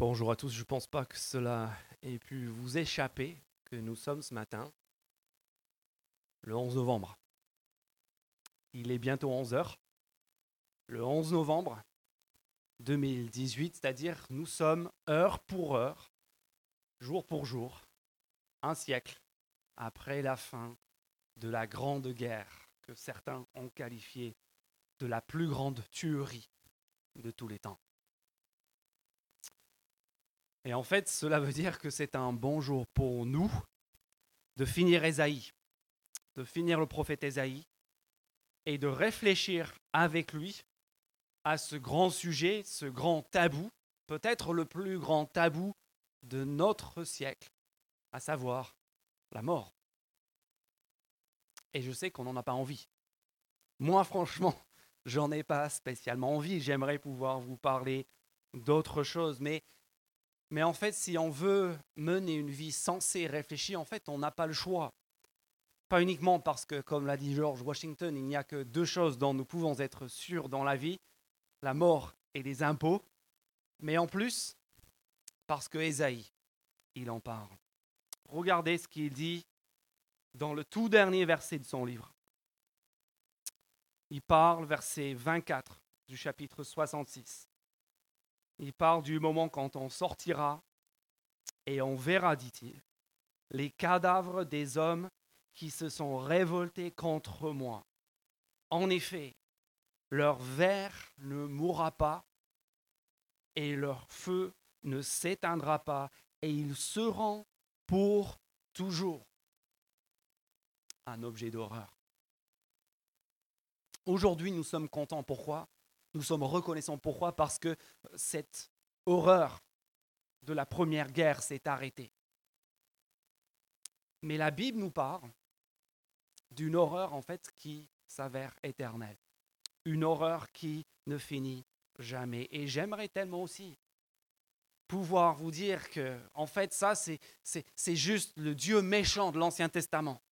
Bonjour à tous, je ne pense pas que cela ait pu vous échapper, que nous sommes ce matin, le 11 novembre. Il est bientôt 11 heures, le 11 novembre 2018, c'est-à-dire nous sommes heure pour heure, jour pour jour, un siècle après la fin de la Grande Guerre que certains ont qualifiée de la plus grande tuerie de tous les temps. Et en fait, cela veut dire que c'est un bon jour pour nous de finir Ésaïe, de finir le prophète Ésaïe et de réfléchir avec lui à ce grand sujet, ce grand tabou, peut-être le plus grand tabou de notre siècle, à savoir la mort. Et je sais qu'on n'en a pas envie. Moi, franchement, j'en ai pas spécialement envie. J'aimerais pouvoir vous parler d'autres choses, mais mais en fait, si on veut mener une vie sensée, réfléchie, en fait, on n'a pas le choix. Pas uniquement parce que, comme l'a dit George Washington, il n'y a que deux choses dont nous pouvons être sûrs dans la vie, la mort et les impôts, mais en plus parce que Ésaïe, il en parle. Regardez ce qu'il dit dans le tout dernier verset de son livre. Il parle, verset 24 du chapitre 66. Il parle du moment quand on sortira et on verra, dit-il, les cadavres des hommes qui se sont révoltés contre moi. En effet, leur ver ne mourra pas et leur feu ne s'éteindra pas et ils seront pour toujours un objet d'horreur. Aujourd'hui, nous sommes contents. Pourquoi? Nous sommes reconnaissants. Pourquoi? Parce que cette horreur de la première guerre s'est arrêtée. Mais la Bible nous parle d'une horreur en fait qui s'avère éternelle. Une horreur qui ne finit jamais. Et j'aimerais tellement aussi pouvoir vous dire que, en fait, ça, c'est juste le Dieu méchant de l'Ancien Testament.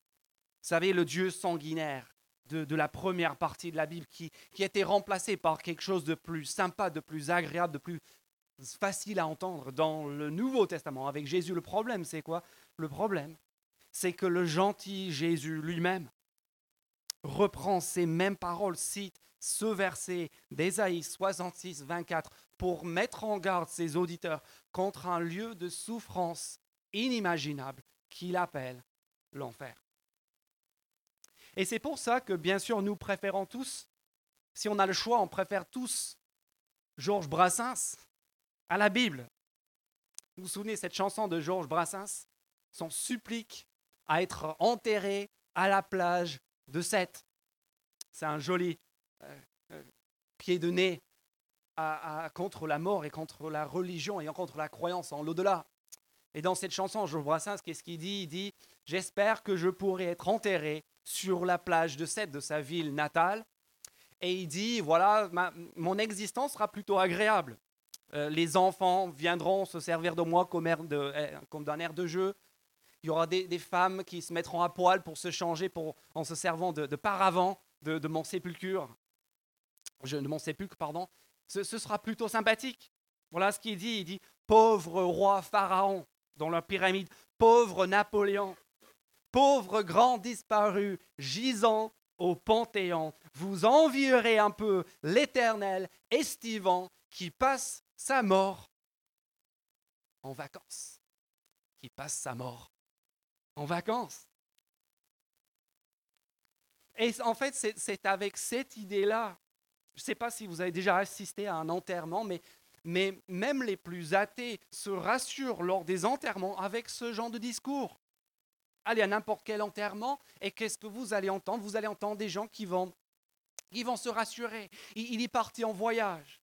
Vous savez, le Dieu sanguinaire, de, la première partie de la Bible qui, qui a été remplacée par quelque chose de plus sympa, de plus agréable, de plus facile à entendre dans le Nouveau Testament avec Jésus. Le problème, c'est quoi? Le problème, c'est que le gentil Jésus lui-même reprend ces mêmes paroles, cite ce verset d'Ésaïe 66, 24 pour mettre en garde ses auditeurs contre un lieu de souffrance inimaginable qu'il appelle l'enfer. Et c'est pour ça que, bien sûr, nous préférons tous, si on a le choix, on préfère tous Georges Brassens à la Bible. Vous vous souvenez cette chanson de Georges Brassens Son supplique à être enterré à la plage de Sète. C'est un joli euh, euh, pied de nez contre la mort et contre la religion et contre la croyance en l'au-delà. Et dans cette chanson, Georges Brassens, qu'est-ce qu'il dit? Il dit J'espère que je pourrai être enterré sur la plage de Sète, de sa ville natale. Et il dit, voilà, mon existence sera plutôt agréable. Euh, les enfants viendront se servir de moi comme, euh, d'un air de jeu. Il y aura des, femmes qui se mettront à poil pour se changer en se servant de, paravent de, mon sépulcre. Je, de mon sépulcre, pardon. Ce, ce sera plutôt sympathique. Voilà ce qu'il dit. Il dit, pauvre roi Pharaon dans la pyramide, pauvre Napoléon, pauvre grand disparu, gisant au Panthéon, vous envierez un peu l'Éternel estivant qui passe sa mort en vacances, qui passe sa mort en vacances. Et en fait, c'est avec cette idée-là, je ne sais pas si vous avez déjà assisté à un enterrement, mais, mais même les plus athées se rassurent lors des enterrements avec ce genre de discours allez à n'importe quel enterrement et qu'est-ce que vous allez entendre? Vous allez entendre des gens qui vont, qui vont se rassurer. Il, est parti en voyage.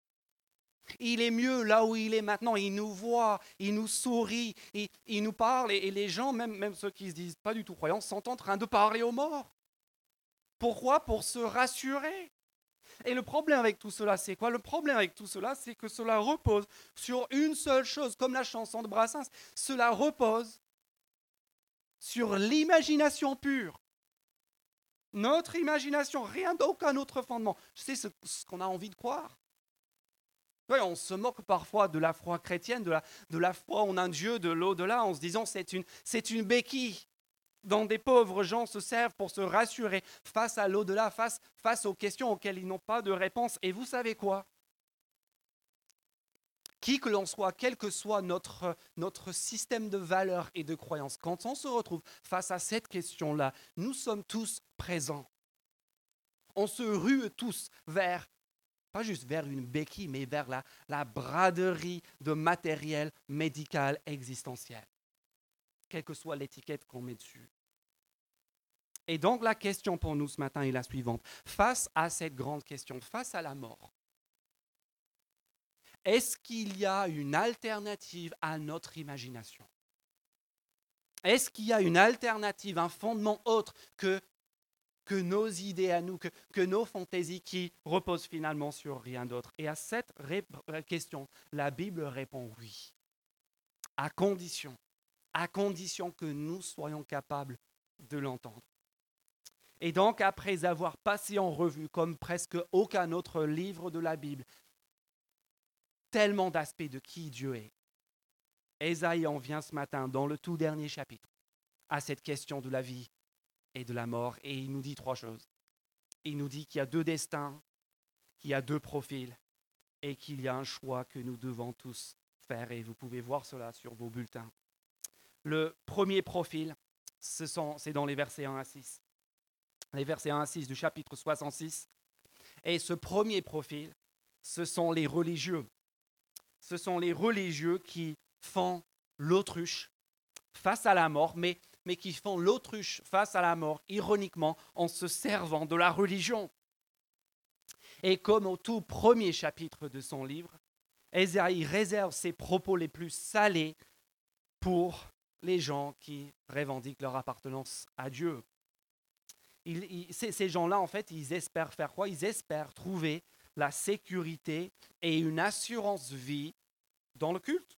Il est mieux là où il est maintenant. Il nous voit, il nous sourit, il, nous parle. Et, les gens, même, même ceux qui ne se disent pas du tout croyants, sont en train de parler aux morts. Pourquoi? Pour se rassurer. Et le problème avec tout cela, c'est quoi? Le problème avec tout cela, c'est que cela repose sur une seule chose, comme la chanson de Brassens. Cela repose sur l'imagination pure. Notre imagination, rien d'aucun autre fondement. C'est ce, ce qu'on a envie de croire. on se moque parfois de la foi chrétienne, de la, foi en un Dieu de l'au-delà, en se disant c'est une, c'est une béquille dont des pauvres gens se servent pour se rassurer face à l'au-delà, face, face aux questions auxquelles ils n'ont pas de réponse. Et vous savez quoi? Qui que l'on soit, quel que soit notre, notre système de valeurs et de croyances, quand on se retrouve face à cette question-là, nous sommes tous présents. On se rue tous vers pas juste vers une béquille, mais vers la, la braderie de matériel médical existentiel, quelle que soit l'étiquette qu'on met dessus. Et donc la question pour nous ce matin est la suivante. Face à cette grande question, face à la mort, est-ce qu'il y a une alternative à notre imagination? Est-ce qu'il y a une alternative, un fondement autre que que nos idées à nous, que, nos fantaisies qui reposent finalement sur rien d'autre? Et à cette euh, question, la Bible répond oui, à condition, à condition que nous soyons capables de l'entendre. Et donc, après avoir passé en revue, comme presque aucun autre livre de la Bible, tellement d'aspects de qui Dieu est, Esaïe en vient ce matin, dans le tout dernier chapitre, à cette question de la vie et de la mort. Et il nous dit trois choses. Il nous dit qu'il y a deux destins, qu'il y a deux profils et qu'il y a un choix que nous devons tous faire. Et vous pouvez voir cela sur vos bulletins. Le premier profil, c'est dans les versets 1 à 6. Les versets 1 à 6 du chapitre 66. Et ce premier profil, ce sont les religieux. Ce sont les religieux qui font l'autruche face à la mort, mais qui font l'autruche face à la mort, ironiquement, en se servant de la religion. Et comme au tout premier chapitre de son livre, Esaïe réserve ses propos les plus salés pour les gens qui revendiquent leur appartenance à Dieu. ces gens-là, en fait, ils espèrent faire quoi? Ils espèrent trouver la sécurité et une assurance vie dans le culte,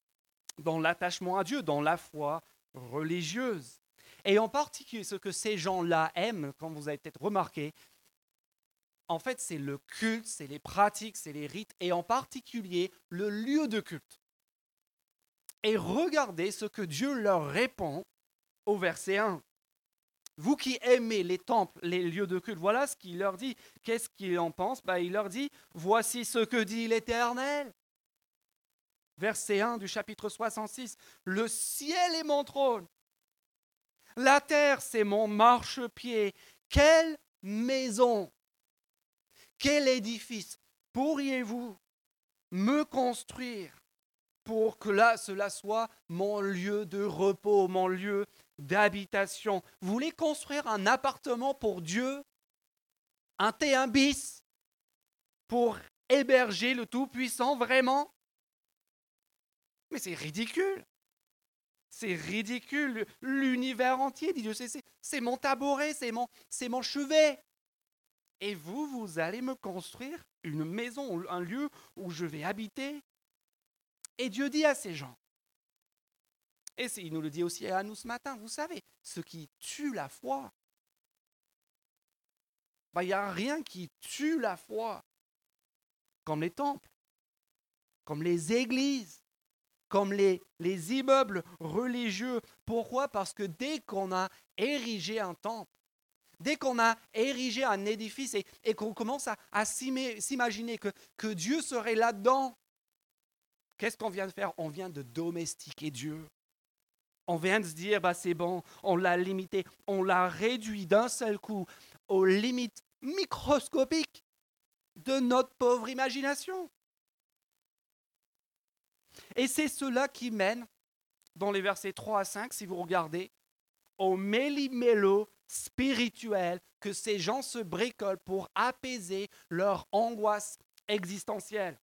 dans l'attachement à Dieu, dans la foi religieuse. Et en particulier, ce que ces gens-là aiment, comme vous avez peut-être remarqué, en fait, c'est le culte, c'est les pratiques, c'est les rites, et en particulier le lieu de culte. Et regardez ce que Dieu leur répond au verset 1. Vous qui aimez les temples, les lieux de culte, voilà ce qu'il leur dit. Qu'est-ce qu'il en pense ben, Il leur dit, voici ce que dit l'Éternel. Verset 1 du chapitre 66. Le ciel est mon trône la terre, c'est mon marchepied. Quelle maison, quel édifice pourriez-vous me construire pour que là, cela soit mon lieu de repos, mon lieu d'habitation Vous voulez construire un appartement pour Dieu? Un T1 bis Pour héberger le Tout-Puissant, vraiment? Mais c'est ridicule c'est ridicule. L'univers entier, dit Dieu, c'est mon tabouret, c'est mon, mon chevet. Et vous, vous allez me construire une maison, un lieu où je vais habiter? Et Dieu dit à ces gens, et il nous le dit aussi à nous ce matin, vous savez, ce qui tue la foi, bah, il n'y a rien qui tue la foi, comme les temples, comme les églises, comme les, les immeubles religieux. Pourquoi? Parce que dès qu'on a érigé un temple, dès qu'on a érigé un édifice et, qu'on commence à, à s'imaginer que Dieu serait là-dedans, qu'est-ce qu'on vient de faire? On vient de domestiquer Dieu. On vient de se dire, bah c'est bon, on l'a limité, on l'a réduit d'un seul coup aux limites microscopiques de notre pauvre imagination. Et c'est cela qui mène, dans les versets 3 à 5, si vous regardez, au méli-mélo spirituel que ces gens se bricolent pour apaiser leur angoisse existentielle.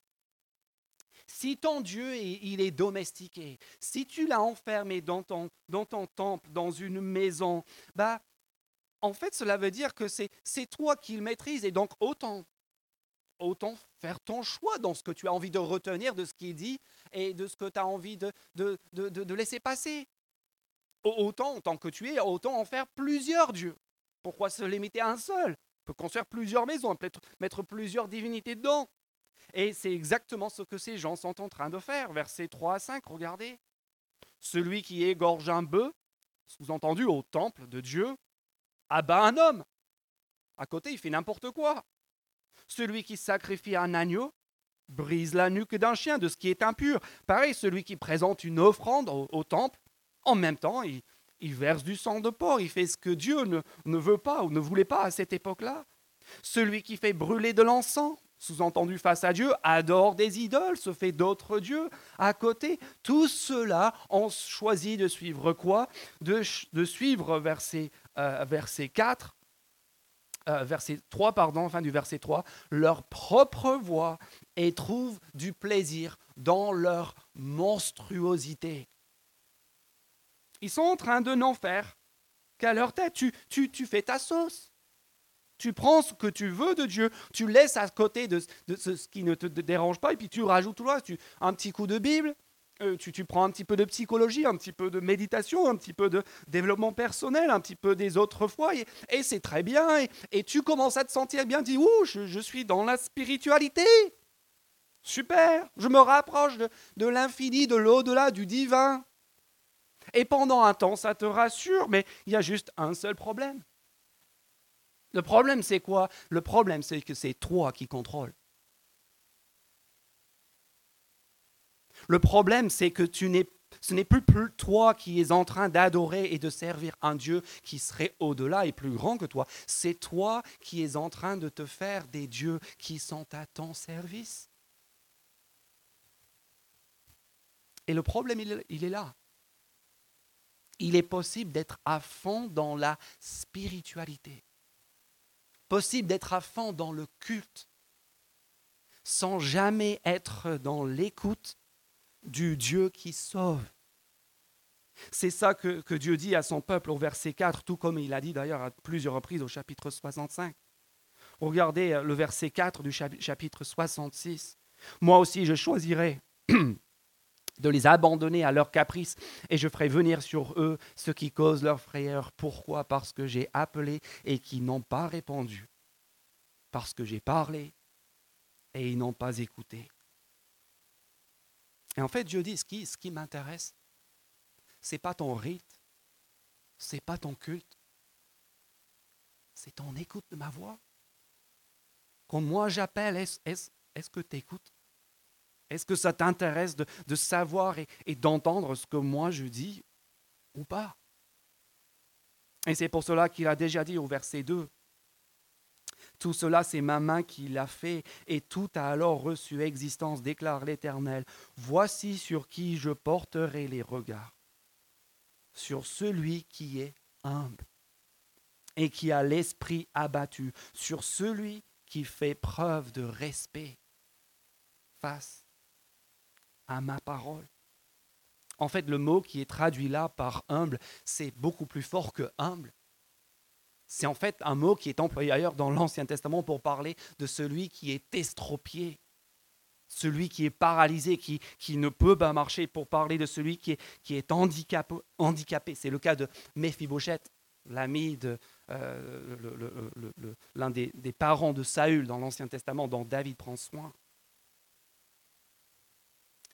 Si ton Dieu, il est domestiqué, si tu l'as enfermé dans ton, temple, dans une maison, bah, en fait, cela veut dire que c'est toi qui le maîtrises. Et donc, autant autant faire ton choix dans ce que tu as envie de retenir de ce qu'il dit et de ce que tu as envie de, de, laisser passer. Autant en que tu es, autant en faire plusieurs dieux. Pourquoi se limiter à un seul? On peut construire plusieurs maisons, peut-être mettre plusieurs divinités dedans. Et c'est exactement ce que ces gens sont en train de faire. Versets 3 à 5, regardez. Celui qui égorge un bœuf, sous-entendu au temple de Dieu, abat un homme. À côté, il fait n'importe quoi. Celui qui sacrifie un agneau brise la nuque d'un chien, de ce qui est impur. Pareil, celui qui présente une offrande au, temple, en même temps, il, verse du sang de porc, il fait ce que Dieu ne, ne veut pas ou ne voulait pas à cette époque-là. Celui qui fait brûler de l'encens, sous-entendu face à Dieu, adore des idoles, se fait d'autres dieux à côté. Tout cela ont choisi de suivre quoi? De, suivre verset, euh, verset 4, euh, verset 3, pardon, fin du verset 3, leur propre voix et trouvent du plaisir dans leur monstruosité. Ils sont en train de n'en faire qu'à leur tête. Tu fais ta sauce. Tu prends ce que tu veux de Dieu, tu laisses à côté de, ce qui ne te dérange pas, et puis tu rajoutes tout tu, un petit coup de Bible, euh, tu, prends un petit peu de psychologie, un petit peu de méditation, un petit peu de développement personnel, un petit peu des autres fois, et, c'est très bien, et, tu commences à te sentir bien, tu dis, ouh, je, suis dans la spiritualité. Super, je me rapproche de l'infini, de l'au-delà, du divin. Et pendant un temps, ça te rassure, mais il y a juste un seul problème. Le problème, c'est quoi? Le problème, c'est que c'est toi qui contrôles. Le problème, c'est que tu ce n'est plus toi qui es en train d'adorer et de servir un Dieu qui serait au-delà et plus grand que toi. C'est toi qui es en train de te faire des dieux qui sont à ton service. Et le problème, il est là. Il est possible d'être à fond dans la spiritualité possible d'être à fond dans le culte sans jamais être dans l'écoute du Dieu qui sauve. C'est ça que, Dieu dit à son peuple au verset 4, tout comme il a dit d'ailleurs à plusieurs reprises au chapitre 65. Regardez le verset 4 du chapitre 66. Moi aussi je choisirai de les abandonner à leurs caprices, et je ferai venir sur eux ce qui cause leur frayeur. Pourquoi? Parce que j'ai appelé et qu'ils n'ont pas répondu. Parce que j'ai parlé et ils n'ont pas écouté. Et en fait, Dieu dit, ce qui, ce m'intéresse, c'est pas ton rite, c'est pas ton culte, c'est ton écoute de ma voix. Quand moi j'appelle, est-ce est, que tu écoutes est-ce que ça t'intéresse de, savoir et, d'entendre ce que moi je dis ou pas? Et c'est pour cela qu'il a déjà dit au verset 2, tout cela, c'est ma main qui l'a fait, et tout a alors reçu existence, déclare l'Éternel. Voici sur qui je porterai les regards, sur celui qui est humble et qui a l'esprit abattu, sur celui qui fait preuve de respect face à ma parole. En fait, le mot qui est traduit là par humble, c'est beaucoup plus fort que humble. C'est en fait un mot qui est employé ailleurs dans l'Ancien Testament pour parler de celui qui est estropié, celui qui est paralysé, qui, ne peut pas marcher, pour parler de celui qui est, handicapé. C'est le cas de Méphibosheth, l'ami de euh, l'un des parents de Saül dans l'Ancien Testament, dont David prend soin.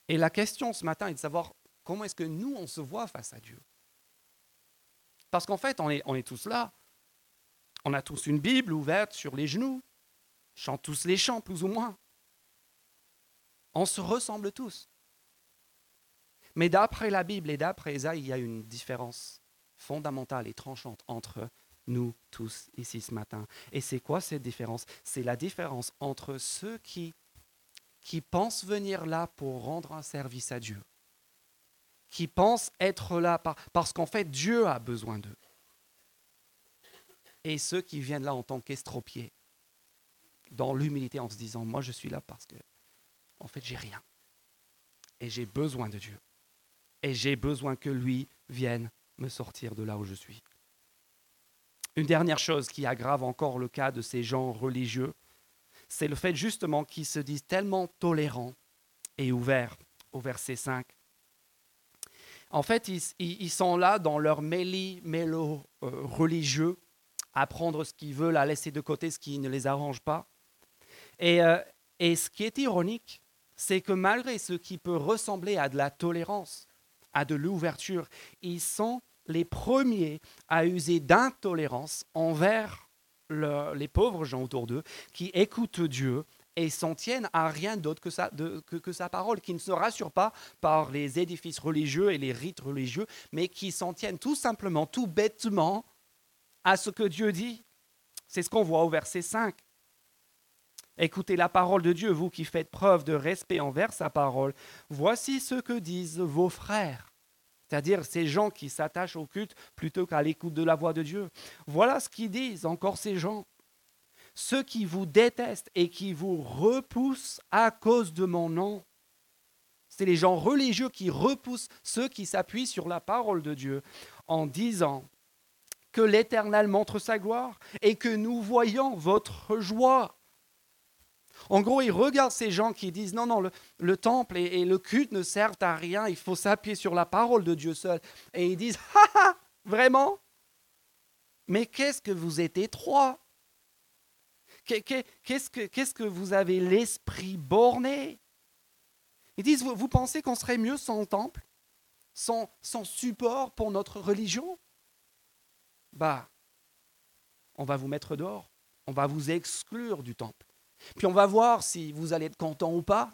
Et la question ce matin est de savoir comment est-ce que nous, on se voit face à Dieu. Parce qu'en fait, on est, tous là. On a tous une Bible ouverte sur les genoux. Chante tous les chants, plus ou moins. On se ressemble tous. Mais d'après la Bible et d'après Esaïe, il y a une différence fondamentale et tranchante entre nous tous ici ce matin. Et c'est quoi cette différence? C'est la différence entre ceux qui qui pensent venir là pour rendre un service à Dieu, qui pensent être là parce qu'en fait Dieu a besoin d'eux, et ceux qui viennent là en tant qu'estropiés, dans l'humilité en se disant, moi je suis là parce que, en fait, j'ai rien, et j'ai besoin de Dieu, et j'ai besoin que lui vienne me sortir de là où je suis. Une dernière chose qui aggrave encore le cas de ces gens religieux, c'est le fait justement qu'ils se disent tellement tolérants et ouverts au verset 5. En fait, ils, sont là dans leur méli-mélo euh, religieux, à prendre ce qu'ils veulent, à laisser de côté ce qui ne les arrange pas. Euh, Et ce qui est ironique, c'est que malgré ce qui peut ressembler à de la tolérance, à de l'ouverture, ils sont les premiers à user d'intolérance envers les pauvres gens autour d'eux qui écoutent Dieu et s'en tiennent à rien d'autre que sa, que, sa parole, qui ne se rassurent pas par les édifices religieux et les rites religieux, mais qui s'en tiennent tout simplement, tout bêtement à ce que Dieu dit. C'est ce qu'on voit au verset 5. Écoutez la parole de Dieu, vous qui faites preuve de respect envers sa parole. Voici ce que disent vos frères, c'est-à-dire ces gens qui s'attachent au culte plutôt qu'à l'écoute de la voix de Dieu. Voilà ce qu'ils disent encore ces gens. Ceux qui vous détestent et qui vous repoussent à cause de mon nom. C'est les gens religieux qui repoussent ceux qui s'appuient sur la parole de Dieu en disant que l'Éternel montre sa gloire et que nous voyons votre joie. En gros, il regarde ces gens qui disent non, non, le, temple et, le culte ne servent à rien, il faut s'appuyer sur la parole de Dieu seul. Et ils disent, ah, ah vraiment? Mais qu'est-ce que vous êtes étroit? Qu'est-ce que, qu'est-ce que vous avez l'esprit borné? Ils disent, vous, vous pensez qu'on serait mieux sans temple? Sans, sans support pour notre religion? Bah, on va vous mettre dehors, on va vous exclure du temple. Puis on va voir si vous allez être content ou pas.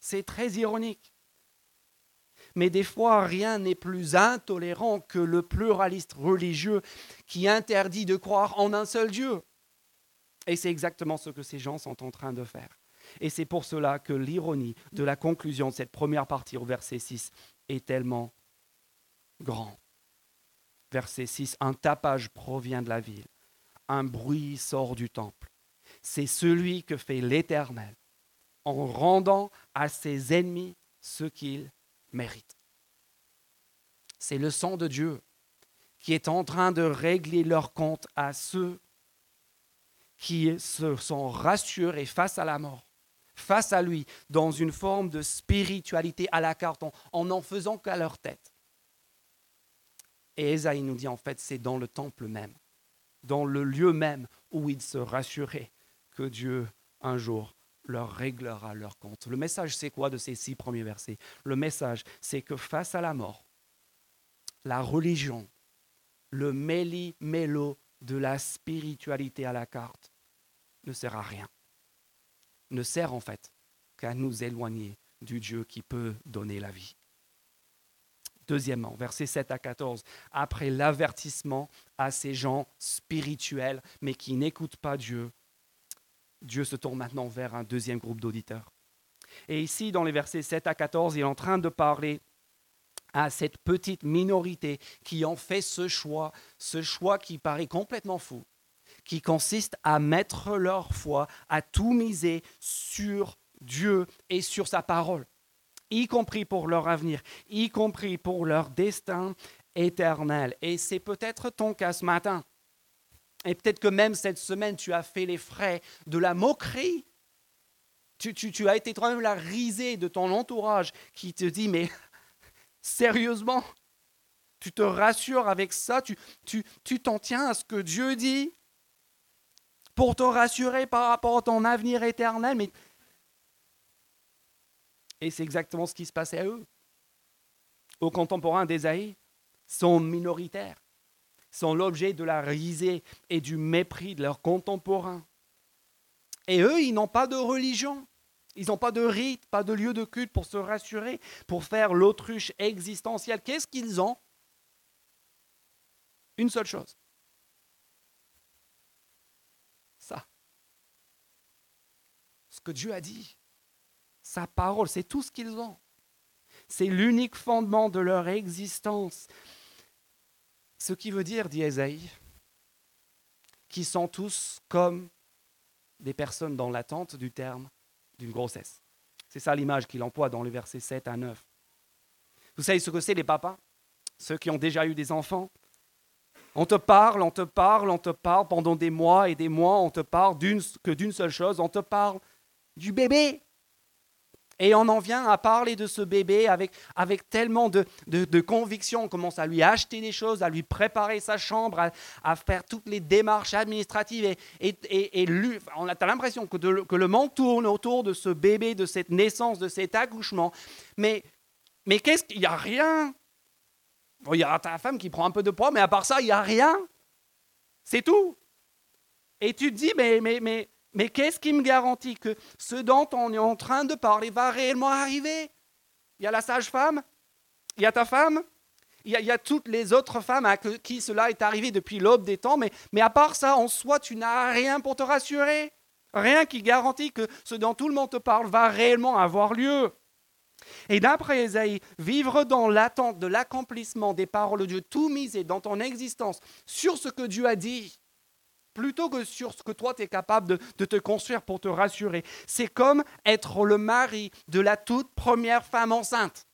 C'est très ironique. Mais des fois, rien n'est plus intolérant que le pluraliste religieux qui interdit de croire en un seul Dieu. Et c'est exactement ce que ces gens sont en train de faire. Et c'est pour cela que l'ironie de la conclusion de cette première partie au verset 6 est tellement grand. Verset 6, un tapage provient de la ville, un bruit sort du temple c'est celui que fait l'Éternel en rendant à ses ennemis ce qu'ils méritent. C'est le sang de Dieu qui est en train de régler leur compte à ceux qui se sont rassurés face à la mort, face à lui, dans une forme de spiritualité à la carte, en n'en faisant qu'à leur tête. Et Esaïe nous dit en fait, c'est dans le temple même, dans le lieu même où ils se rassuraient que Dieu, un jour, leur réglera leur compte. Le message, c'est quoi de ces six premiers versets? Le message, c'est que face à la mort, la religion, le méli-mélo de la spiritualité à la carte, ne sert à rien. Ne sert en fait qu'à nous éloigner du Dieu qui peut donner la vie. Deuxièmement, versets 7 à 14, après l'avertissement à ces gens spirituels, mais qui n'écoutent pas Dieu, Dieu se tourne maintenant vers un deuxième groupe d'auditeurs. Et ici, dans les versets 7 à 14, il est en train de parler à cette petite minorité qui ont fait ce choix, ce choix qui paraît complètement fou, qui consiste à mettre leur foi, à tout miser sur Dieu et sur sa parole, y compris pour leur avenir, y compris pour leur destin éternel. Et c'est peut-être ton cas ce matin. Et peut-être que même cette semaine, tu as fait les frais de la moquerie. Tu, as été toi-même la risée de ton entourage qui te dit, mais sérieusement, tu te rassures avec ça, tu t'en tiens à ce que Dieu dit pour te rassurer par rapport à ton avenir éternel. Et c'est exactement ce qui se passait à eux. Aux contemporains d'Ésaïe sont minoritaires sont l'objet de la risée et du mépris de leurs contemporains. Et eux, ils n'ont pas de religion. Ils n'ont pas de rite, pas de lieu de culte pour se rassurer, pour faire l'autruche existentielle. Qu'est-ce qu'ils ont? Une seule chose. Ça. Ce que Dieu a dit. Sa parole, c'est tout ce qu'ils ont. C'est l'unique fondement de leur existence. Ce qui veut dire, dit Esaïe, qu'ils sont tous comme des personnes dans l'attente du terme d'une grossesse. C'est ça l'image qu'il emploie dans les versets 7 à 9. Vous savez ce que c'est les papas? Ceux qui ont déjà eu des enfants? On te parle, on te parle, on te parle pendant des mois et des mois, on te parle que d'une seule chose, on te parle du bébé. Et on en vient à parler de ce bébé avec, avec tellement de, de, conviction. On commence à lui acheter des choses, à lui préparer sa chambre, à, faire toutes les démarches administratives. Et, et, et, on a l'impression que, que, le monde tourne autour de ce bébé, de cette naissance, de cet accouchement. Mais, mais qu'est-ce qu'il n'y a rien? Il y a ta femme qui prend un peu de poids, mais à part ça, il n'y a rien. C'est tout. Et tu te dis, mais, mais, mais, mais qu'est-ce qui me garantit que ce dont on est en train de parler va réellement arriver? Il y a la sage-femme, il y a ta femme, il y, a, toutes les autres femmes à qui cela est arrivé depuis l'aube des temps, mais, mais à part ça, en soi, tu n'as rien pour te rassurer. Rien qui garantit que ce dont tout le monde te parle va réellement avoir lieu. Et d'après Esaïe, vivre dans l'attente de l'accomplissement des paroles de Dieu, tout miser dans ton existence sur ce que Dieu a dit, plutôt que sur ce que toi tu es capable de, te construire pour te rassurer. C'est comme être le mari de la toute première femme enceinte.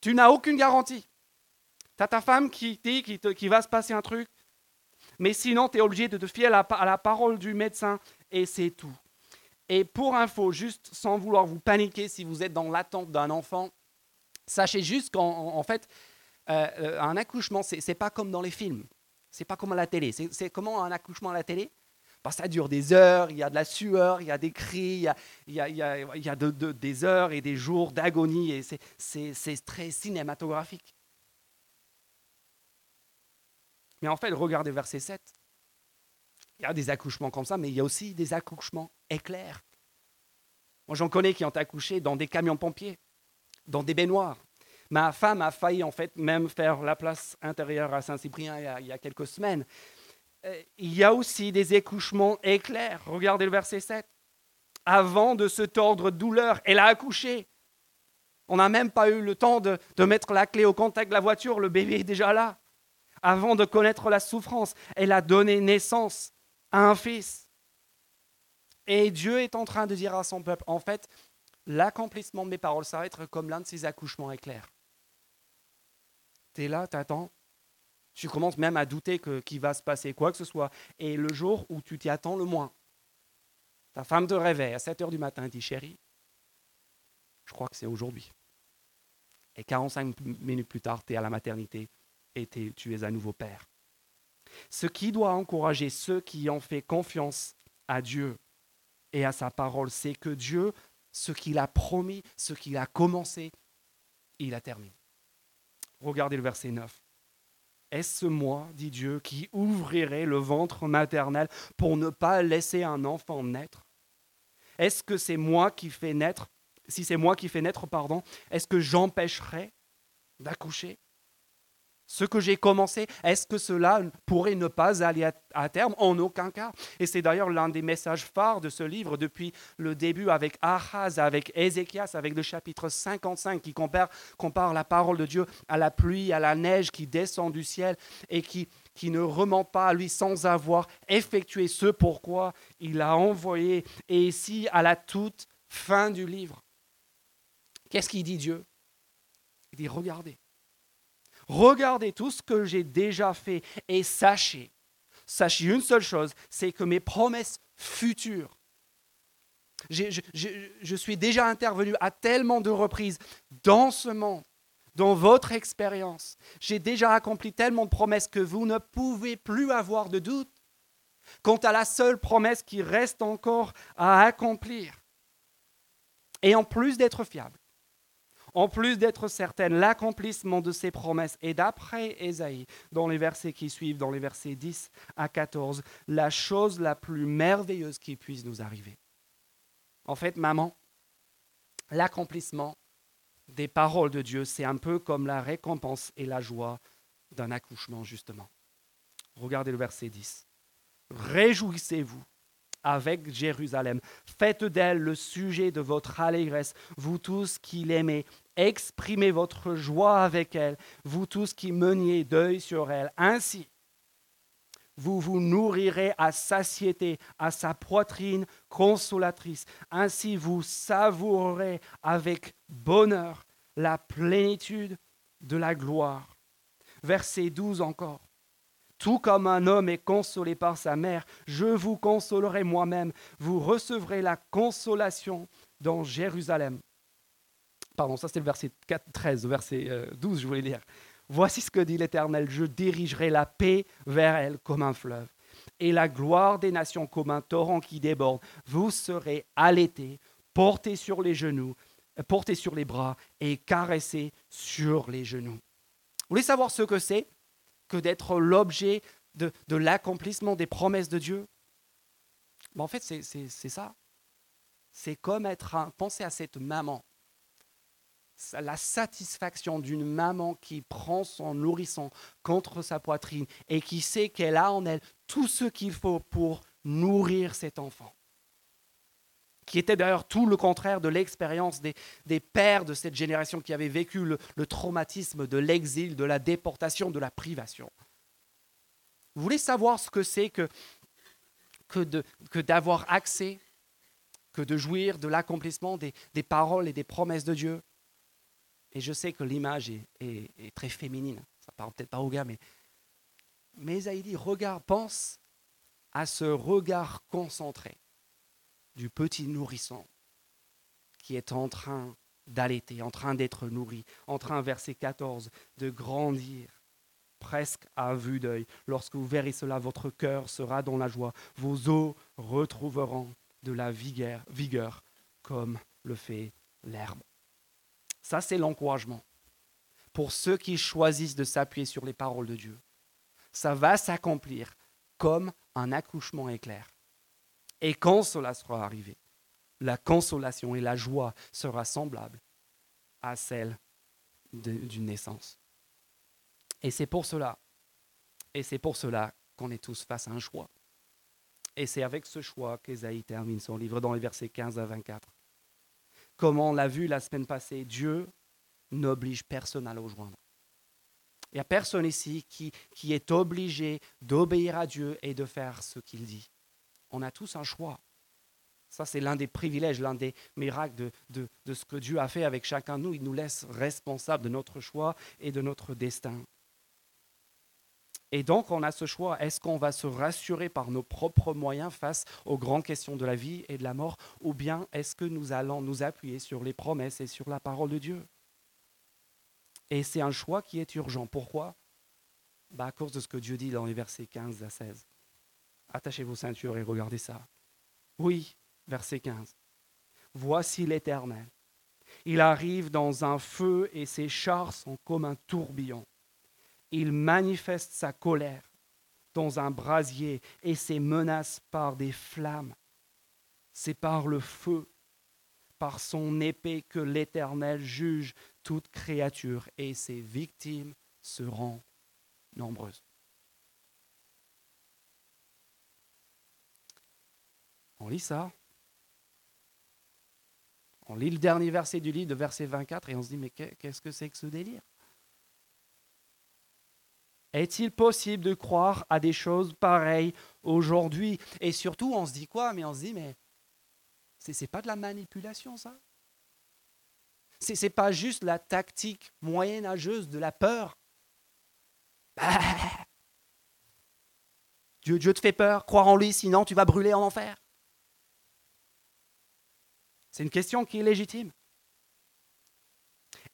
Tu n'as aucune garantie. Tu as ta femme qui dit qu'il va se passer un truc, mais sinon tu es obligé de te fier à la parole du médecin et c'est tout. Et pour info, juste sans vouloir vous paniquer si vous êtes dans l'attente d'un enfant, sachez juste qu'en fait, euh, euh, un accouchement, ce n'est pas comme dans les films. C'est pas comme à la télé. C'est comment un accouchement à la télé? Bah, Ça dure des heures, il y a de la sueur, il y a des cris, il y a des heures et des jours d'agonie. Et c'est très cinématographique. Mais en fait, regardez verset 7. Il y a des accouchements comme ça, mais il y a aussi des accouchements éclairs. Moi, j'en connais qui ont accouché dans des camions pompiers, dans des baignoires. Ma femme a failli en fait même faire la place intérieure à Saint-Cyprien il, y a quelques semaines. Euh, il y a aussi des accouchements éclairs. Regardez le verset 7. Avant de se tordre douleur, elle a accouché. On n'a même pas eu le temps de, mettre la clé au contact de la voiture, le bébé est déjà là. Avant de connaître la souffrance, elle a donné naissance un fils. Et Dieu est en train de dire à son peuple, en fait, l'accomplissement de mes paroles, ça va être comme l'un de ces accouchements éclairs. Tu es là, tu attends. Tu commences même à douter qu'il va se passer quoi que ce soit. Et le jour où tu t'y attends le moins, ta femme te réveille à 7 heures du matin et dit Chérie, je crois que c'est aujourd'hui. Et 45 minutes plus tard, tu es à la maternité et tu es à nouveau père. Ce qui doit encourager ceux qui ont fait confiance à Dieu et à sa parole, c'est que Dieu, ce qu'il a promis, ce qu'il a commencé, il a terminé. Regardez le verset 9. Est-ce moi, dit Dieu, qui ouvrirai le ventre maternel pour ne pas laisser un enfant naître? Est-ce que c'est moi qui fais naître Si c'est moi qui fais naître, pardon, est-ce que j'empêcherai d'accoucher? Ce que j'ai commencé, est-ce que cela pourrait ne pas aller à, terme? En aucun cas. Et c'est d'ailleurs l'un des messages phares de ce livre depuis le début avec Ahaz, avec Ézéchias, avec le chapitre 55 qui compare, compare la parole de Dieu à la pluie, à la neige qui descend du ciel et qui, qui ne remonte pas à lui sans avoir effectué ce pourquoi il a envoyé. Et ici, à la toute fin du livre, qu'est-ce qu'il dit Dieu? Il dit, regardez Regardez tout ce que j'ai déjà fait et sachez, sachez une seule chose, c'est que mes promesses futures, je, suis déjà intervenu à tellement de reprises dans ce monde, dans votre expérience. J'ai déjà accompli tellement de promesses que vous ne pouvez plus avoir de doute quant à la seule promesse qui reste encore à accomplir. Et en plus d'être fiable, en plus d'être certaine l'accomplissement de ses promesses. Et d'après Ésaïe, dans les versets qui suivent, dans les versets 10 à 14, la chose la plus merveilleuse qui puisse nous arriver. En fait, maman, l'accomplissement des paroles de Dieu, c'est un peu comme la récompense et la joie d'un accouchement, justement. Regardez le verset 10. Réjouissez-vous avec Jérusalem. Faites d'elle le sujet de votre allégresse, vous tous qui l'aimez. Exprimez votre joie avec elle, vous tous qui meniez deuil sur elle. Ainsi, vous vous nourrirez à satiété, à sa poitrine consolatrice. Ainsi, vous savourerez avec bonheur la plénitude de la gloire. Verset 12 encore. Tout comme un homme est consolé par sa mère, je vous consolerai moi-même. Vous recevrez la consolation dans Jérusalem. Pardon, ça c'est le verset 13, verset 12, euh, je voulais lire. Voici ce que dit l'Éternel, je dirigerai la paix vers elle comme un fleuve, et la gloire des nations comme un torrent qui déborde. Vous serez allaités, portés sur les genoux, portés sur les bras et caressés sur les genoux. Vous voulez savoir ce que c'est que d'être l'objet de, l'accomplissement des promesses de Dieu? Ben, En fait, c'est ça. C'est comme être un... Pensez à cette maman la satisfaction d'une maman qui prend son nourrisson contre sa poitrine et qui sait qu'elle a en elle tout ce qu'il faut pour nourrir cet enfant. Qui était d'ailleurs tout le contraire de l'expérience des, pères de cette génération qui avaient vécu le, traumatisme de l'exil, de la déportation, de la privation. Vous voulez savoir ce que c'est que, que d'avoir accès, que de jouir de l'accomplissement des paroles et des promesses de Dieu? Et je sais que l'image est, très féminine. Ça parle peut-être pas au gars, mais, mais dit, regarde, pense à ce regard concentré du petit nourrisson qui est en train d'allaiter, en train d'être nourri, en train, verset 14, de grandir presque à vue d'œil. Lorsque vous verrez cela, votre cœur sera dans la joie, vos os retrouveront de la vigueur, vigueur comme le fait l'herbe. Ça, c'est l'encouragement. Pour ceux qui choisissent de s'appuyer sur les paroles de Dieu, ça va s'accomplir comme un accouchement éclair. Et quand cela sera arrivé, la consolation et la joie sera semblable à celle d'une naissance. Et c'est pour cela, et c'est pour cela qu'on est tous face à un choix. Et c'est avec ce choix qu'Ésaïe termine son livre dans les versets 15 à 24 comme on l'a vu la semaine passée, Dieu n'oblige personne à le rejoindre. Il n'y a personne ici qui, est obligé d'obéir à Dieu et de faire ce qu'il dit. On a tous un choix. Ça, c'est l'un des privilèges, l'un des miracles de, de, de, ce que Dieu a fait avec chacun de nous. Il nous laisse responsables de notre choix et de notre destin. Et donc, on a ce choix. Est-ce qu'on va se rassurer par nos propres moyens face aux grandes questions de la vie et de la mort Ou bien est-ce que nous allons nous appuyer sur les promesses et sur la parole de Dieu? Et c'est un choix qui est urgent. Pourquoi? Bah À cause de ce que Dieu dit dans les versets 15 à 16. Attachez vos ceintures et regardez ça. Oui, verset 15. Voici l'Éternel. Il arrive dans un feu et ses chars sont comme un tourbillon il manifeste sa colère dans un brasier et ses menaces par des flammes. C'est par le feu, par son épée que l'Éternel juge toute créature et ses victimes seront nombreuses. On lit ça. On lit le dernier verset du livre, de verset 24, et on se dit, mais qu'est-ce que c'est que ce délire? Est-il possible de croire à des choses pareilles aujourd'hui? Et surtout, on se dit quoi? Mais on se dit, mais c'est pas de la manipulation, ça? Ce n'est pas juste la tactique moyenâgeuse de la peur? Bah Dieu, Dieu te fait peur, croire en lui, sinon tu vas brûler en enfer. C'est une question qui est légitime.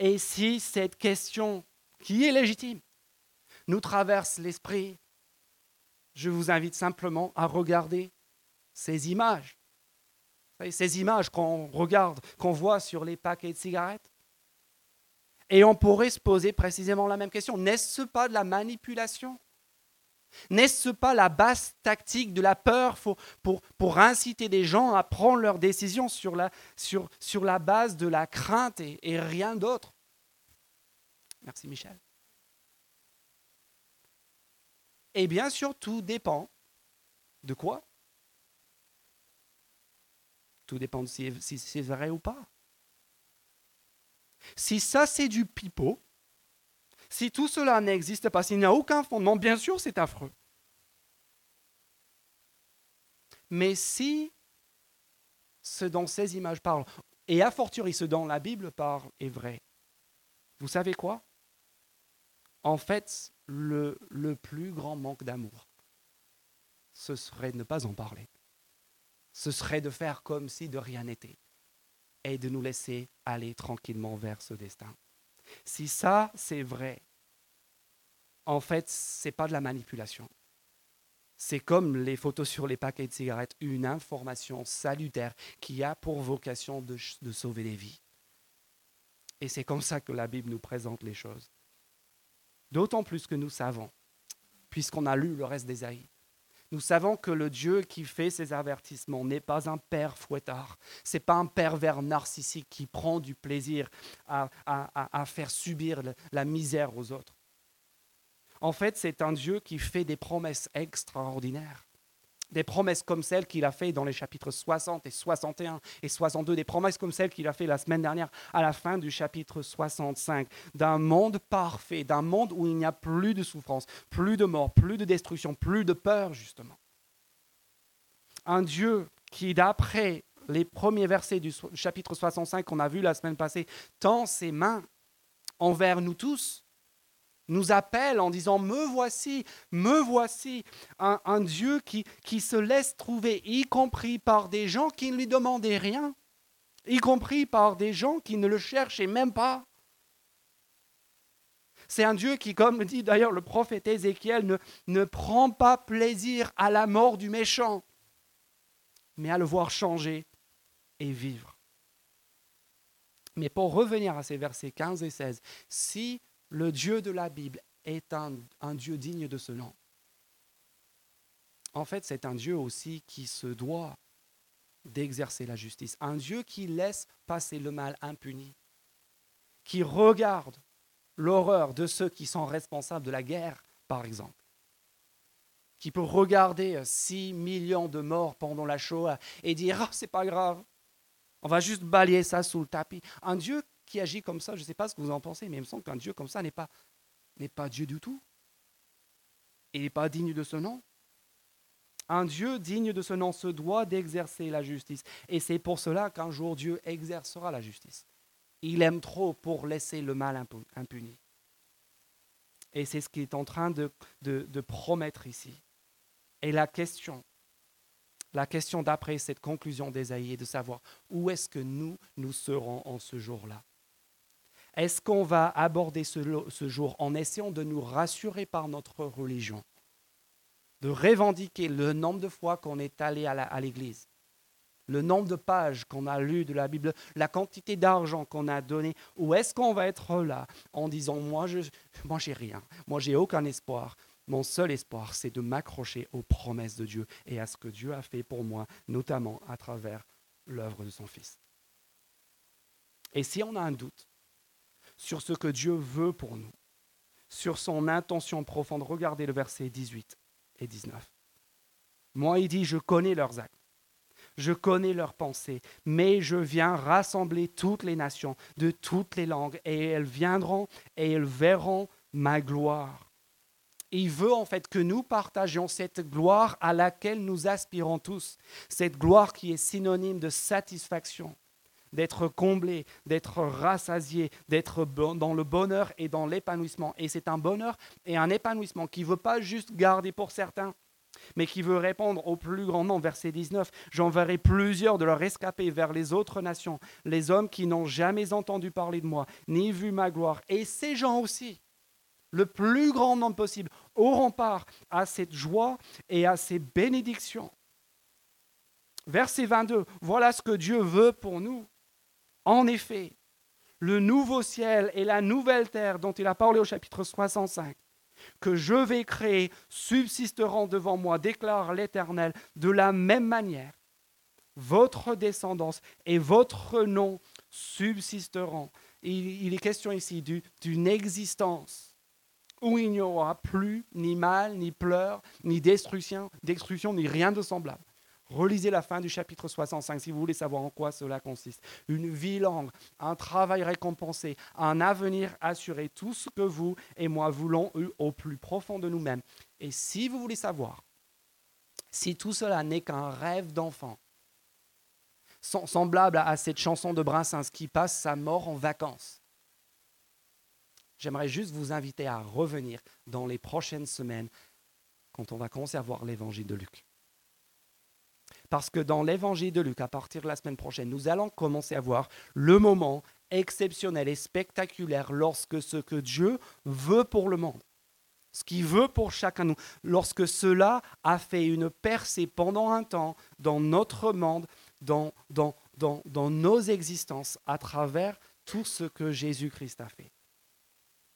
Et si cette question qui est légitime nous traverse l'esprit, je vous invite simplement à regarder ces images. Ces images qu'on regarde, qu'on voit sur les paquets de cigarettes. Et on pourrait se poser précisément la même question. N'est-ce pas de la manipulation? N'est-ce pas la basse tactique de la peur pour, inciter des gens à prendre leurs décisions sur la base de la crainte et rien d'autre? Merci Michel. Et bien sûr, tout dépend de quoi? Tout dépend de si, c'est vrai ou pas. Si ça c'est du pipeau, si tout cela n'existe pas, s'il n'y a aucun fondement, bien sûr c'est affreux. Mais si ce dont ces images parlent, et a fortiori ce dont la Bible parle, est vrai, vous savez quoi? En fait, le, plus grand manque d'amour, ce serait de ne pas en parler. Ce serait de faire comme si de rien n'était et de nous laisser aller tranquillement vers ce destin. Si ça, c'est vrai, en fait, ce n'est pas de la manipulation. C'est comme les photos sur les paquets de cigarettes, une information salutaire qui a pour vocation de, de sauver des vies. Et c'est comme ça que la Bible nous présente les choses. D'autant plus que nous savons, puisqu'on a lu le reste des d'Ésaïe, nous savons que le Dieu qui fait ces avertissements n'est pas un père fouettard. C'est pas un pervers narcissique qui prend du plaisir à, à faire subir la misère aux autres. En fait, c'est un Dieu qui fait des promesses extraordinaires. Des promesses comme celles qu'il a fait dans les chapitres 60 et 61 et 62, des promesses comme celles qu'il a fait la semaine dernière à la fin du chapitre 65, d'un monde parfait, d'un monde où il n'y a plus de souffrance, plus de mort, plus de destruction, plus de peur, justement. Un Dieu qui, d'après les premiers versets du chapitre 65 qu'on a vu la semaine passée, tend ses mains envers nous tous nous appelle en disant Me voici, me voici, un, Dieu qui, qui se laisse trouver, y compris par des gens qui ne lui demandaient rien, y compris par des gens qui ne le cherchaient même pas. C'est un Dieu qui, comme dit d'ailleurs le prophète Ézéchiel, ne, ne prend pas plaisir à la mort du méchant, mais à le voir changer et vivre. Mais pour revenir à ces versets 15 et 16, si le Dieu de la Bible est un, Dieu digne de ce nom. En fait, c'est un Dieu aussi qui se doit d'exercer la justice. Un Dieu qui laisse passer le mal impuni, qui regarde l'horreur de ceux qui sont responsables de la guerre, par exemple, qui peut regarder 6 millions de morts pendant la Shoah et dire ah, c'est pas grave, on va juste balayer ça sous le tapis. Un Dieu qui agit comme ça, je ne sais pas ce que vous en pensez, mais il me semble qu'un Dieu comme ça n'est pas, n'est pas Dieu du tout. Il n'est pas digne de ce nom. Un Dieu digne de ce nom se doit d'exercer la justice. Et c'est pour cela qu'un jour Dieu exercera la justice. Il aime trop pour laisser le mal impuni. Et c'est ce qu'il est en train de, de, de promettre ici. Et la question, la question d'après cette conclusion d'Ésaïe est de savoir où est-ce que nous, nous serons en ce jour-là. Est-ce qu'on va aborder ce, jour en essayant de nous rassurer par notre religion, de revendiquer le nombre de fois qu'on est allé à l'église, le nombre de pages qu'on a lues de la Bible, la quantité d'argent qu'on a donné, ou est-ce qu'on va être là en disant moi je moi j'ai rien, moi j'ai aucun espoir. Mon seul espoir, c'est de m'accrocher aux promesses de Dieu et à ce que Dieu a fait pour moi, notamment à travers l'œuvre de son Fils. Et si on a un doute, sur ce que Dieu veut pour nous, sur son intention profonde. Regardez le verset 18 et 19. Moi, il dit, je connais leurs actes, je connais leurs pensées, mais je viens rassembler toutes les nations de toutes les langues, et elles viendront et elles verront ma gloire. Il veut en fait que nous partagions cette gloire à laquelle nous aspirons tous, cette gloire qui est synonyme de satisfaction, d'être comblé, d'être rassasié, d'être dans le bonheur et dans l'épanouissement. Et c'est un bonheur et un épanouissement qui ne veut pas juste garder pour certains, mais qui veut répondre au plus grand nombre. Verset 19, j'enverrai plusieurs de leurs rescapés vers les autres nations, les hommes qui n'ont jamais entendu parler de moi, ni vu ma gloire. Et ces gens aussi, le plus grand nombre possible, auront part à cette joie et à ces bénédictions. Verset 22, voilà ce que Dieu veut pour nous. En effet, le nouveau ciel et la nouvelle terre dont il a parlé au chapitre 65, que je vais créer, subsisteront devant moi, déclare l'Éternel, de la même manière. Votre descendance et votre nom subsisteront. Il, est question ici d'une existence où il n'y aura plus ni mal, ni pleurs, ni destruction, destruction, ni rien de semblable. Relisez la fin du chapitre 65 si vous voulez savoir en quoi cela consiste. Une vie longue, un travail récompensé, un avenir assuré, tout ce que vous et moi voulons au plus profond de nous-mêmes. Et si vous voulez savoir si tout cela n'est qu'un rêve d'enfant, semblable à cette chanson de Brassens qui passe sa mort en vacances, J'aimerais juste vous inviter à revenir dans les prochaines semaines quand on va commencer à voir l'évangile de Luc. Parce que dans l'évangile de Luc, à partir de la semaine prochaine, nous allons commencer à voir le moment exceptionnel et spectaculaire lorsque ce que Dieu veut pour le monde, ce qu'il veut pour chacun de nous, lorsque cela a fait une percée pendant un temps dans notre monde, dans, nos existences, à travers tout ce que Jésus-Christ a fait.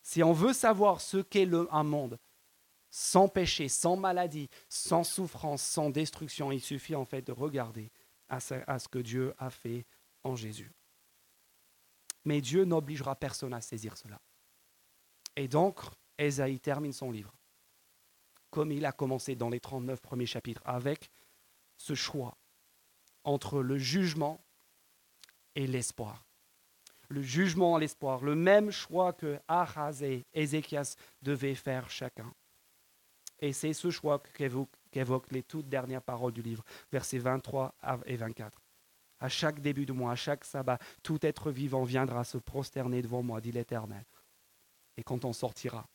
Si on veut savoir ce qu'est un monde sans péché, sans maladie, sans souffrance, sans destruction, il suffit en fait de regarder à ce que Dieu a fait en Jésus. Mais Dieu n'obligera personne à saisir cela. Et donc, Esaïe termine son livre, comme il a commencé dans les 39 premiers chapitres, avec ce choix entre le jugement et l'espoir. Le jugement et l'espoir, le même choix que Ahaz et Ézéchias devaient faire chacun. Et c'est ce choix qu'évoquent les toutes dernières paroles du livre, versets 23 et 24. À chaque début de mois, à chaque sabbat, tout être vivant viendra se prosterner devant moi, dit l'Éternel. Et quand on sortira,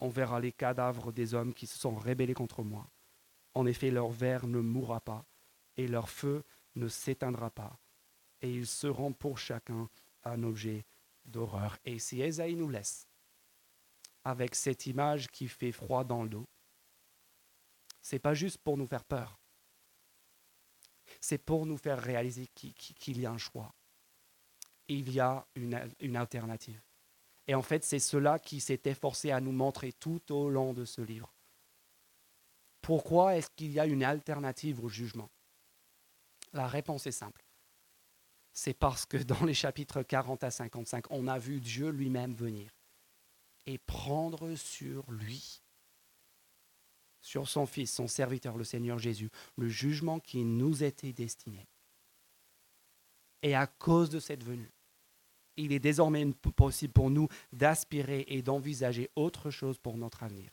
on verra les cadavres des hommes qui se sont rébellés contre moi. En effet, leur verre ne mourra pas, et leur feu ne s'éteindra pas, et ils seront pour chacun un objet d'horreur. Et si Esaïe nous laisse avec cette image qui fait froid dans le dos, c'est pas juste pour nous faire peur c'est pour nous faire réaliser qu'il y a un choix. Il y a une, alternative. Et en fait, c'est cela qui s'est efforcé à nous montrer tout au long de ce livre. Pourquoi est-ce qu'il y a une alternative au jugement? La réponse est simple. C'est parce que dans les chapitres 40 à 55, on a vu Dieu lui-même venir et prendre sur lui sur son Fils, son serviteur, le Seigneur Jésus, le jugement qui nous était destiné. Et à cause de cette venue, il est désormais possible pour nous d'aspirer et d'envisager autre chose pour notre avenir.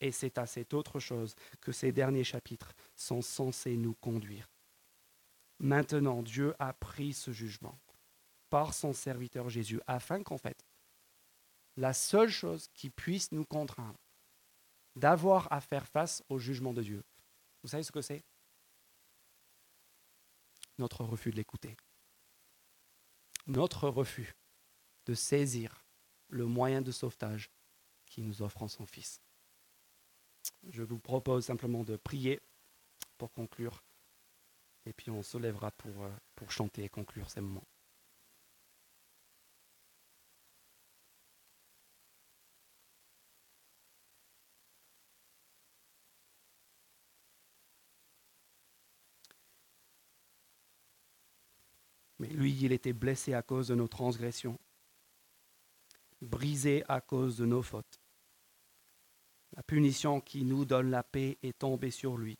Et c'est à cette autre chose que ces derniers chapitres sont censés nous conduire. Maintenant, Dieu a pris ce jugement par son serviteur Jésus, afin qu'en fait, la seule chose qui puisse nous contraindre d'avoir à faire face au jugement de Dieu. Vous savez ce que c'est? Notre refus de l'écouter. Notre refus de saisir le moyen de sauvetage qui nous offre en son Fils. Je vous propose simplement de prier pour conclure, et puis on se lèvera pour, euh, pour chanter et conclure ces moments. Mais il était blessé à cause de nos transgressions, brisé à cause de nos fautes. La punition qui nous donne la paix est tombée sur lui.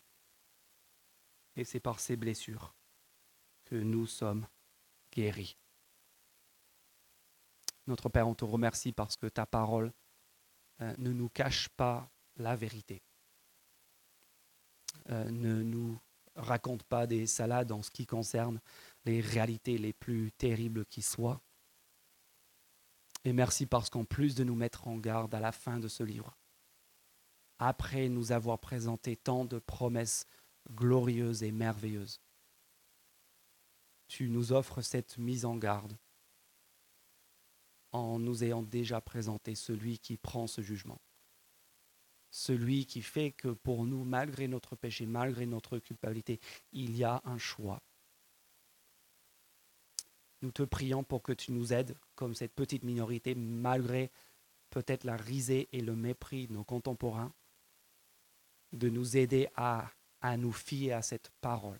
Et c'est par ces blessures que nous sommes guéris. Notre Père, on te remercie parce que ta parole euh, ne nous cache pas la vérité. Euh, ne nous raconte pas des salades en ce qui concerne les réalités les plus terribles qui soient. Et merci parce qu'en plus de nous mettre en garde à la fin de ce livre, après nous avoir présenté tant de promesses glorieuses et merveilleuses, tu nous offres cette mise en garde en nous ayant déjà présenté celui qui prend ce jugement celui qui fait que pour nous, malgré notre péché, malgré notre culpabilité, il y a un choix. Nous te prions pour que tu nous aides, comme cette petite minorité, malgré peut-être la risée et le mépris de nos contemporains, de nous aider à, à nous fier à cette parole,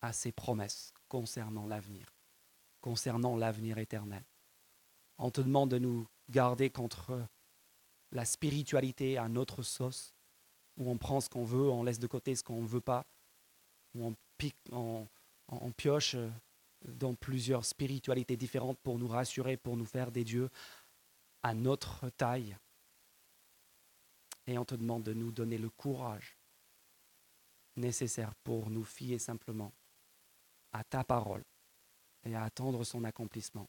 à ces promesses concernant l'avenir, concernant l'avenir éternel. On te demande de nous garder contre la spiritualité à notre sauce, où on prend ce qu'on veut, on laisse de côté ce qu'on ne veut pas, où on, pique, on, pioche dans plusieurs spiritualités différentes pour nous rassurer, pour nous faire des dieux à notre taille. Et on te demande de nous donner le courage nécessaire pour nous fier simplement à ta parole et à attendre son accomplissement,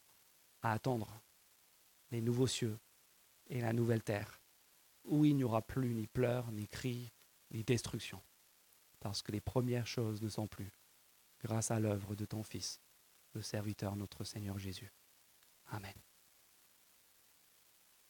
à attendre les nouveaux cieux et la nouvelle terre, où il n'y aura plus ni pleurs, ni cris, ni destruction, parce que les premières choses ne sont plus, grâce à l'œuvre de ton Fils, le serviteur notre Seigneur Jésus. Amen.